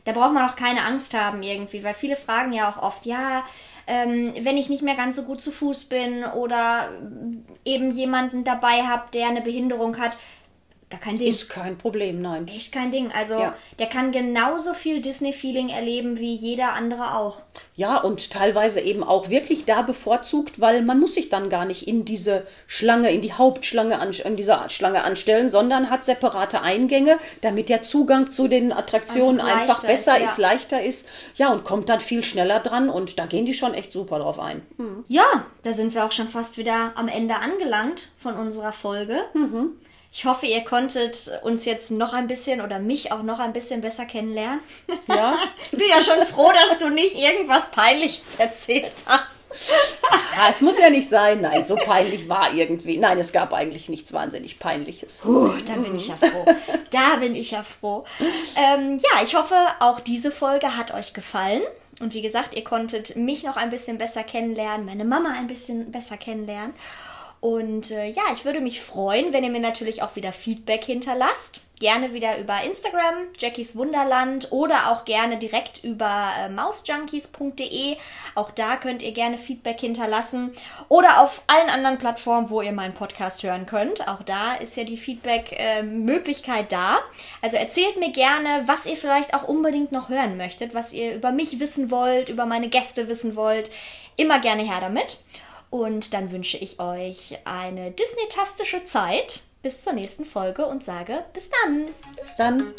Da braucht man auch keine Angst haben irgendwie, weil viele fragen ja auch oft, ja, ähm, wenn ich nicht mehr ganz so gut zu Fuß bin oder eben jemanden dabei habe, der eine Behinderung hat, Gar kein Ding. Ist kein Problem, nein. Echt kein Ding. Also ja. der kann genauso viel Disney-Feeling erleben wie jeder andere auch. Ja, und teilweise eben auch wirklich da bevorzugt, weil man muss sich dann gar nicht in diese Schlange, in die Hauptschlange, an, in dieser Schlange anstellen, sondern hat separate Eingänge, damit der Zugang zu den Attraktionen einfach, einfach besser ist, ja. ist, leichter ist. Ja, und kommt dann viel schneller dran und da gehen die schon echt super drauf ein. Mhm. Ja, da sind wir auch schon fast wieder am Ende angelangt von unserer Folge. Mhm. Ich hoffe, ihr konntet uns jetzt noch ein bisschen oder mich auch noch ein bisschen besser kennenlernen. Ja. ich bin ja schon froh, dass du nicht irgendwas Peinliches erzählt hast. ah, es muss ja nicht sein. Nein, so peinlich war irgendwie. Nein, es gab eigentlich nichts wahnsinnig Peinliches. Puh, da bin ich ja froh. Da bin ich ja froh. Ähm, ja, ich hoffe, auch diese Folge hat euch gefallen. Und wie gesagt, ihr konntet mich noch ein bisschen besser kennenlernen, meine Mama ein bisschen besser kennenlernen. Und äh, ja, ich würde mich freuen, wenn ihr mir natürlich auch wieder Feedback hinterlasst. Gerne wieder über Instagram, Jackies Wunderland oder auch gerne direkt über äh, mausjunkies.de. Auch da könnt ihr gerne Feedback hinterlassen. Oder auf allen anderen Plattformen, wo ihr meinen Podcast hören könnt. Auch da ist ja die Feedback-Möglichkeit äh, da. Also erzählt mir gerne, was ihr vielleicht auch unbedingt noch hören möchtet, was ihr über mich wissen wollt, über meine Gäste wissen wollt. Immer gerne her damit. Und dann wünsche ich euch eine Disney-tastische Zeit. bis zur nächsten Folge und sage bis dann. Bis dann.